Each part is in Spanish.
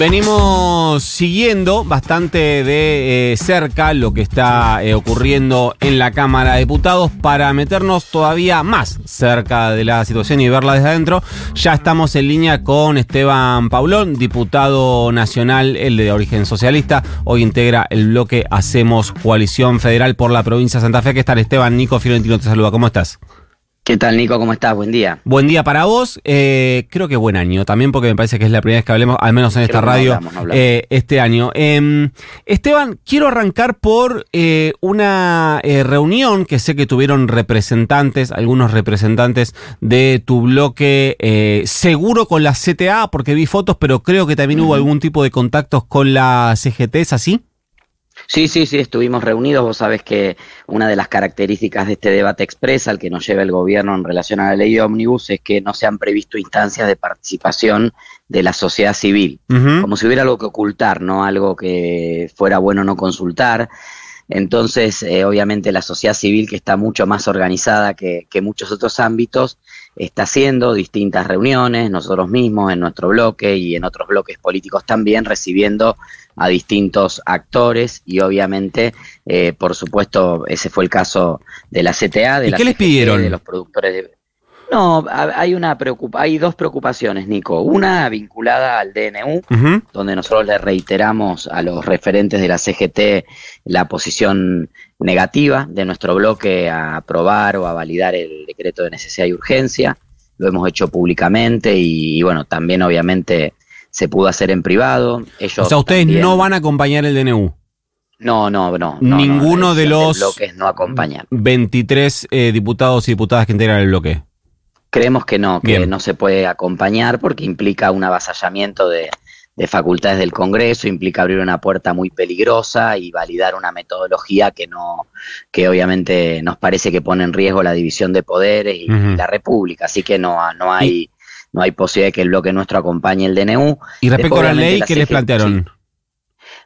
Venimos siguiendo bastante de eh, cerca lo que está eh, ocurriendo en la Cámara de Diputados para meternos todavía más cerca de la situación y verla desde adentro. Ya estamos en línea con Esteban Paulón, diputado nacional, el de origen socialista. Hoy integra el bloque Hacemos Coalición Federal por la provincia de Santa Fe. ¿Qué tal, Esteban? Nico Fiorentino te saluda. ¿Cómo estás? ¿Qué tal, Nico? ¿Cómo estás? Buen día. Buen día para vos. Eh, creo que buen año también, porque me parece que es la primera vez que hablemos, al menos en esta radio, eh, este año. Em, Esteban, quiero arrancar por eh, una reunión que sé que tuvieron representantes, algunos representantes de tu bloque, seguro con la CTA, porque vi fotos, pero creo que también hubo algún tipo de contactos con la CGT, ¿es así? Sí, sí, sí, estuvimos reunidos. Vos sabés que una de las características de este debate expresa, al que nos lleva el gobierno en relación a la ley de ómnibus, es que no se han previsto instancias de participación de la sociedad civil, como si hubiera algo que ocultar, no algo que fuera bueno no consultar. Entonces, eh, obviamente, la sociedad civil, que está mucho más organizada que, que, muchos otros ámbitos, está haciendo distintas reuniones, nosotros mismos en nuestro bloque y en otros bloques políticos también, recibiendo a distintos actores y obviamente, eh, por supuesto, ese fue el caso de la CTA, de ¿Y la qué les pidieron? de los productores de... No, hay una preocupa hay dos preocupaciones, Nico. Una vinculada al DNU, donde nosotros le reiteramos a los referentes de la CGT la posición negativa de nuestro bloque a aprobar o a validar el decreto de necesidad y urgencia. Lo hemos hecho públicamente y bueno, también obviamente se pudo hacer en privado. Ellos o sea, ustedes no van a acompañar el DNU. No, no, no. Ninguno de los bloques no acompañan. 23 eh, diputados y diputadas que integran el bloque. Creemos que no, que no se puede acompañar porque implica un avasallamiento de, de facultades del Congreso, implica abrir una puerta muy peligrosa y validar una metodología que no, que obviamente nos parece que pone en riesgo la división de poderes y, la República. Así que no, no hay no hay posibilidad de que el bloque nuestro acompañe el DNU. ¿Y respecto a la ley, qué les plantearon?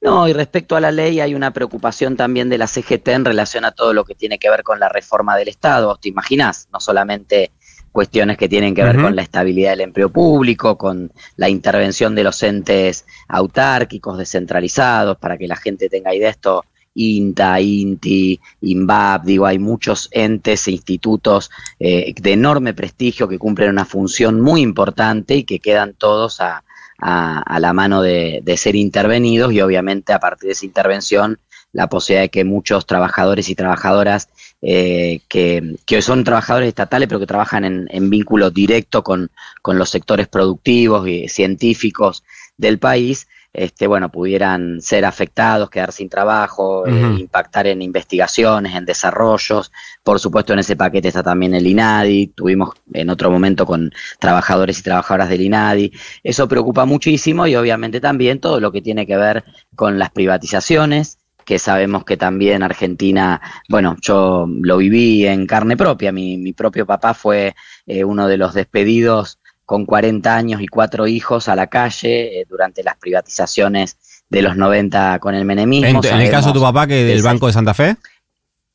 No, y respecto a la ley hay una preocupación también de la CGT en relación a todo lo que tiene que ver con la reforma del Estado. ¿Te imaginas? No solamente cuestiones que tienen que ver con la estabilidad del empleo público, con la intervención de los entes autárquicos, descentralizados, para que la gente tenga idea de esto INTA, INTI, INVAP, digo, hay muchos entes e institutos eh, de enorme prestigio que cumplen una función muy importante y que quedan todos a, la mano de, ser intervenidos y obviamente a partir de esa intervención la posibilidad de que muchos trabajadores y trabajadoras eh, que, que, son trabajadores estatales pero que trabajan en, en vínculo directo con, con, los sectores productivos y científicos del país, este, bueno, pudieran ser afectados, quedar sin trabajo, eh, impactar en investigaciones, en desarrollos. Por supuesto, en ese paquete está también el INADI. Tuvimos en otro momento con trabajadores y trabajadoras del INADI. Eso preocupa muchísimo y obviamente también todo lo que tiene que ver con las privatizaciones que sabemos que también Argentina, bueno, yo lo viví en carne propia, mi, mi propio papá fue eh, uno de los despedidos con 40 años y cuatro hijos a la calle eh, durante las privatizaciones de los 90 con el menemismo. ¿En, el caso de tu papá, que del Banco de Santa Fe?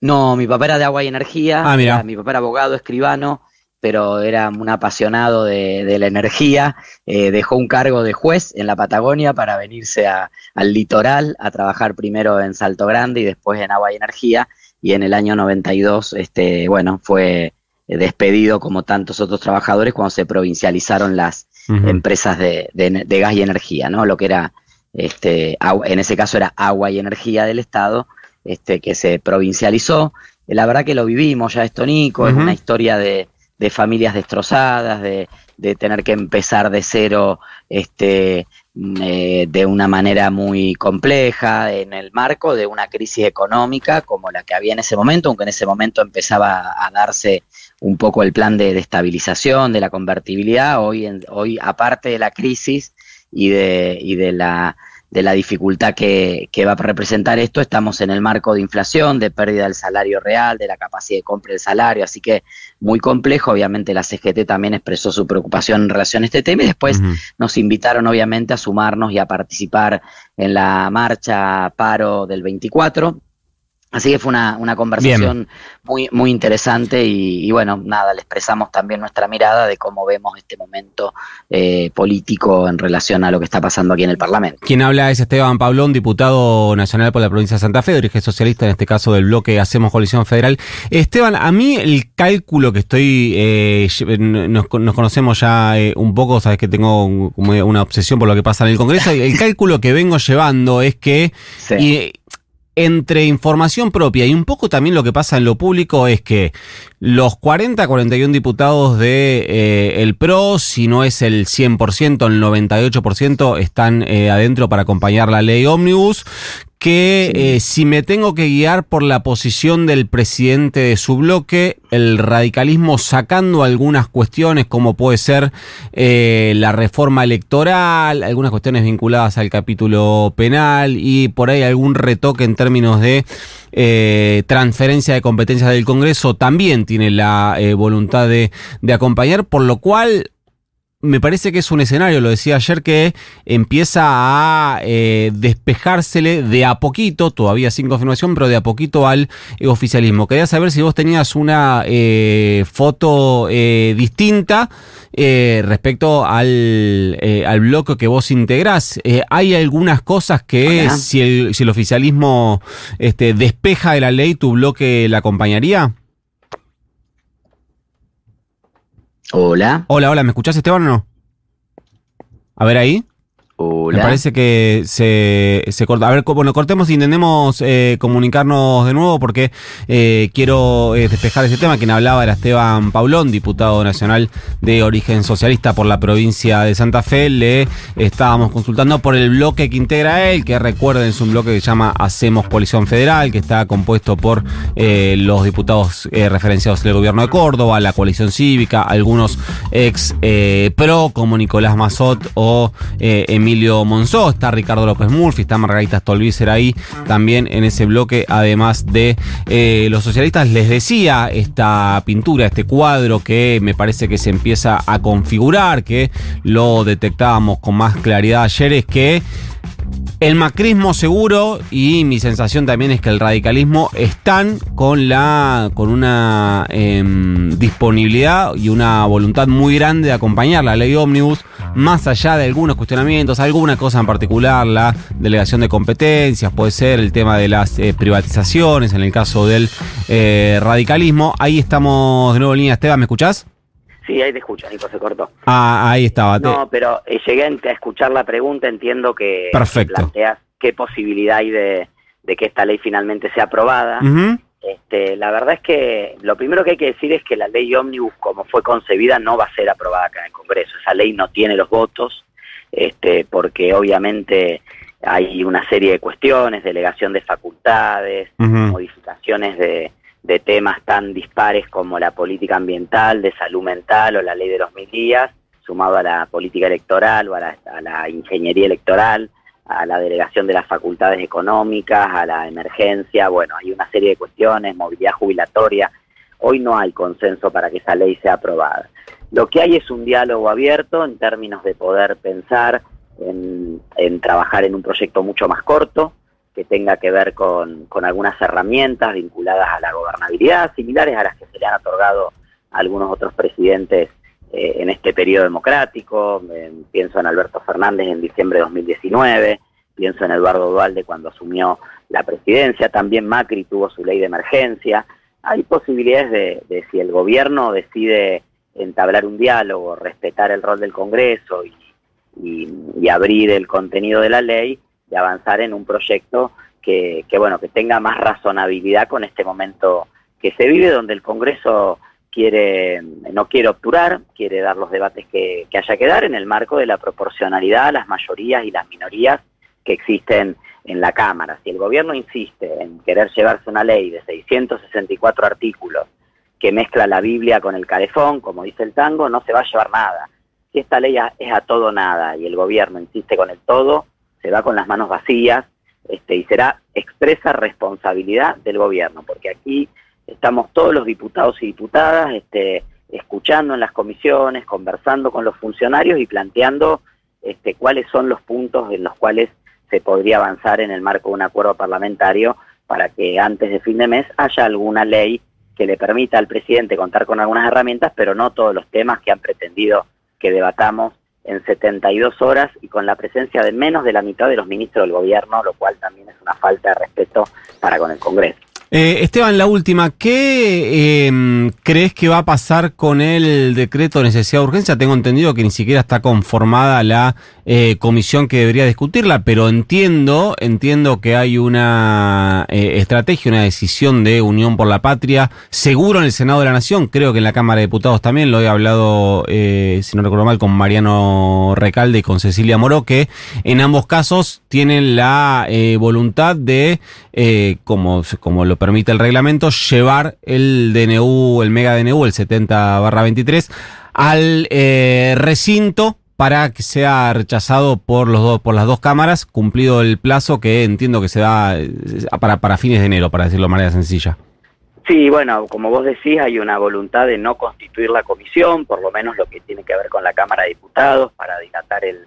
No, mi papá era de agua y energía. Ah, mira. Mi papá era abogado, escribano, pero era un apasionado de, la energía. Eh, dejó un cargo de juez en la Patagonia para venirse al litoral a trabajar primero en Salto Grande y después en agua y energía. Y en el año 92, este, bueno, fue despedido como tantos otros trabajadores cuando se provincializaron las empresas de, gas y energía, ¿no? Lo que era, este, en ese caso era agua y energía del Estado, este, que se provincializó. La verdad que lo vivimos ya esto, Nico, es una historia de, familias destrozadas, de, de, tener que empezar de cero este, mm, eh, de una manera muy compleja en el marco de una crisis económica como la que había en ese momento, aunque en ese momento empezaba a darse un poco el plan de, estabilización, de la convertibilidad, hoy, en, hoy aparte de la crisis y de, y de la de la dificultad que, que, va a representar esto, estamos en el marco de inflación, de pérdida del salario real, de la capacidad de compra del salario, así que muy complejo. Obviamente la CGT también expresó su preocupación en relación a este tema y después nos invitaron obviamente a sumarnos y a participar en la marcha paro del 24 Así que fue una, una conversación muy, muy interesante y, bueno, nada, le expresamos también nuestra mirada de cómo vemos este momento eh, político en relación a lo que está pasando aquí en el Parlamento. Quien habla es Esteban Pablón, diputado nacional por la provincia de Santa Fe, de origen socialista, en este caso del bloque Hacemos Coalición Federal. Esteban, a mí el cálculo que estoy, eh, nos, conocemos ya eh, un poco, sabes que tengo una obsesión por lo que pasa en el Congreso, el cálculo que vengo llevando es que entre información propia y un poco también lo que pasa en lo público es que los 40, 41 diputados de eh, el PRO, si no es el 100%, el 98% están eh, adentro para acompañar la ley Omnibus, que eh, si me tengo que guiar por la posición del presidente de su bloque, el radicalismo sacando algunas cuestiones como puede ser eh, la reforma electoral, algunas cuestiones vinculadas al capítulo penal y por ahí algún retoque en términos de eh, transferencia de competencias del Congreso, también tiene la voluntad de, de acompañar, por lo cual me parece que es un escenario, lo decía ayer, que empieza a eh, despejársele de a poquito, todavía sin confirmación, pero de a poquito al oficialismo. Quería saber si vos tenías una eh, foto eh, distinta respecto al, al bloque que vos integrás. ¿Hay algunas cosas que si el, si el oficialismo este, despeja de la ley, tu bloque la acompañaría? Hola. Hola, hola, ¿me escuchás Esteban o no? A ver ahí. Me parece que se, se corta. A ver, bueno, cortemos e intentemos eh, comunicarnos de nuevo porque eh, quiero eh, despejar ese tema. Quien hablaba era Esteban Paulón, diputado nacional de origen socialista por la provincia de Santa Fe. Le estábamos consultando por el bloque que integra él, que recuerden es un bloque que se llama Hacemos Coalición Federal, que está compuesto por los diputados referenciados del gobierno de Córdoba, la coalición cívica, algunos ex pro como Nicolás Mazot o Emilio Emilio Monzó, está Ricardo López Murphy, está Margarita Stolbizer ahí también en ese bloque, además de eh, los socialistas. Les decía, esta pintura, este cuadro que me parece que se empieza a configurar, que lo detectábamos con más claridad ayer, es que el macrismo seguro y mi sensación también es que el radicalismo están con la con una em, disponibilidad y una voluntad muy grande de acompañar la ley ómnibus más allá de algunos cuestionamientos, alguna cosa en particular, la delegación de competencias, puede ser el tema de las eh, privatizaciones, en el caso del eh, radicalismo. Ahí estamos de nuevo en línea, Esteban, ¿me escuchás? Sí, ahí te escucho, Nico, se cortó. Ah, ahí estaba. No, pero eh, llegué a escuchar la pregunta, entiendo que planteas qué posibilidad hay de, que esta ley finalmente sea aprobada. este, la verdad es que lo primero que hay que decir es que la ley Omnibus, como fue concebida, no va a ser aprobada acá en el Congreso. Esa ley no tiene los votos, este, porque obviamente hay una serie de cuestiones, delegación de facultades, modificaciones de de temas tan dispares como la política ambiental, de salud mental o la ley de los mil días, sumado a la política electoral o a la, ingeniería electoral, a la delegación de las facultades económicas, a la emergencia, bueno, hay una serie de cuestiones, movilidad jubilatoria. Hoy no hay consenso para que esa ley sea aprobada. Lo que hay es un diálogo abierto en términos de poder pensar en, trabajar en un proyecto mucho más corto, que tenga que ver con, algunas herramientas vinculadas a la gobernabilidad, similares a las que se le han otorgado a algunos otros presidentes eh, en este periodo democrático. pienso en Alberto Fernández en diciembre de 2019, pienso en Eduardo Dualde cuando asumió la presidencia, también Macri tuvo su ley de emergencia. Hay posibilidades de, si el gobierno decide entablar un diálogo, respetar el rol del Congreso y abrir el contenido de la ley, de avanzar en un proyecto que, bueno, que tenga más razonabilidad con este momento que se vive, donde el Congreso quiere, no quiere obturar, quiere dar los debates que, haya que dar en el marco de la proporcionalidad, las mayorías y las minorías que existen en la Cámara. Si el gobierno insiste en querer llevarse una ley de 664 artículos que mezcla la Biblia con el calefón, como dice el tango, no se va a llevar nada. Si esta ley es a todo nada y el gobierno insiste con el todo, se va con las manos vacías este, y será expresa responsabilidad del gobierno, porque aquí estamos todos los diputados y diputadas este, escuchando en las comisiones, conversando con los funcionarios y planteando este, cuáles son los puntos en los cuales se podría avanzar en el marco de un acuerdo parlamentario para que antes de fin de mes haya alguna ley que le permita al presidente contar con algunas herramientas, pero no todos los temas que han pretendido que debatamos en 72 horas y con la presencia de menos de la mitad de los ministros del gobierno, lo cual también es una falta de respeto para con el Congreso. Eh, Esteban, la última, ¿qué em, crees que va a pasar con el decreto de necesidad de urgencia? Tengo entendido que ni siquiera está conformada la eh, comisión que debería discutirla, pero entiendo, entiendo que hay una eh, estrategia, una decisión de Unión por la Patria, seguro en el Senado de la Nación, creo que en la Cámara de Diputados también, lo he hablado, si no recuerdo mal, con Mariano Recalde y con Cecilia Moro, que en ambos casos tienen la voluntad de, como, como lo permite el reglamento, llevar el DNU, el mega DNU, el 70 barra 23, al eh, recinto para que sea rechazado por los dos, por las dos cámaras, cumplido el plazo que entiendo que se da eh, para, para fines de enero, para decirlo de manera sencilla. Sí, bueno, como vos decís, hay una voluntad de no constituir la comisión, por lo menos lo que tiene que ver con la Cámara de Diputados, para dilatar el,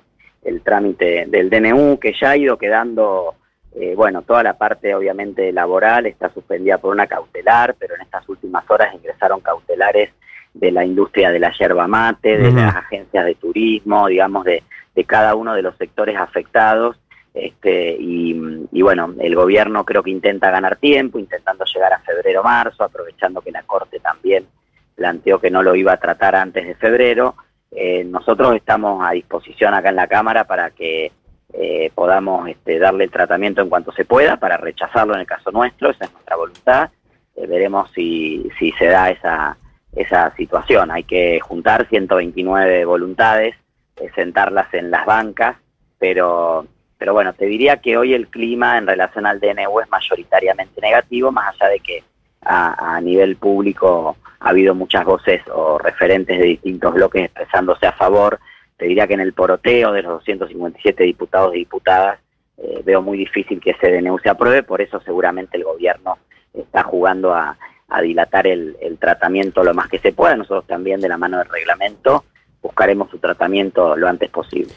el trámite del DNU, que ya ha ido quedando eh, bueno, toda la parte obviamente laboral está suspendida por una cautelar, pero en estas últimas horas ingresaron cautelares de la industria de la yerba mate, de las agencias de turismo, digamos, de, cada uno de los sectores afectados. Este, y, bueno, el gobierno creo que intenta ganar tiempo, intentando llegar a febrero marzo, aprovechando que la Corte también planteó que no lo iba a tratar antes de febrero. Eh, nosotros estamos a disposición acá en la Cámara para que eh, podamos este, darle el tratamiento en cuanto se pueda para rechazarlo en el caso nuestro, esa es nuestra voluntad. Eh, veremos si, si se da esa, esa situación. Hay que juntar 129 voluntades, eh, sentarlas en las bancas, pero, pero bueno, te diría que hoy el clima en relación al DNU es mayoritariamente negativo, más allá de que a, nivel público ha habido muchas voces o referentes de distintos bloques expresándose a favor te diría que en el poroteo de los 257 diputados y diputadas eh, veo muy difícil que ese DNU se apruebe, por eso seguramente el gobierno está jugando a, dilatar el, tratamiento lo más que se pueda. Nosotros también de la mano del reglamento buscaremos su tratamiento lo antes posible.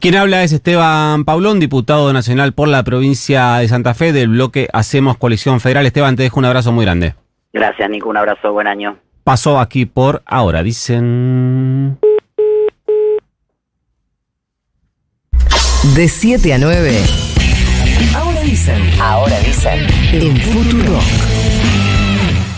Quien habla es Esteban Paulón, diputado nacional por la provincia de Santa Fe del bloque Hacemos Coalición Federal. Esteban, te dejo un abrazo muy grande. Gracias, Nico. Un abrazo, buen año. Pasó aquí por ahora, dicen... De 7 a 9. Ahora dicen. Ahora dicen. En Futuro.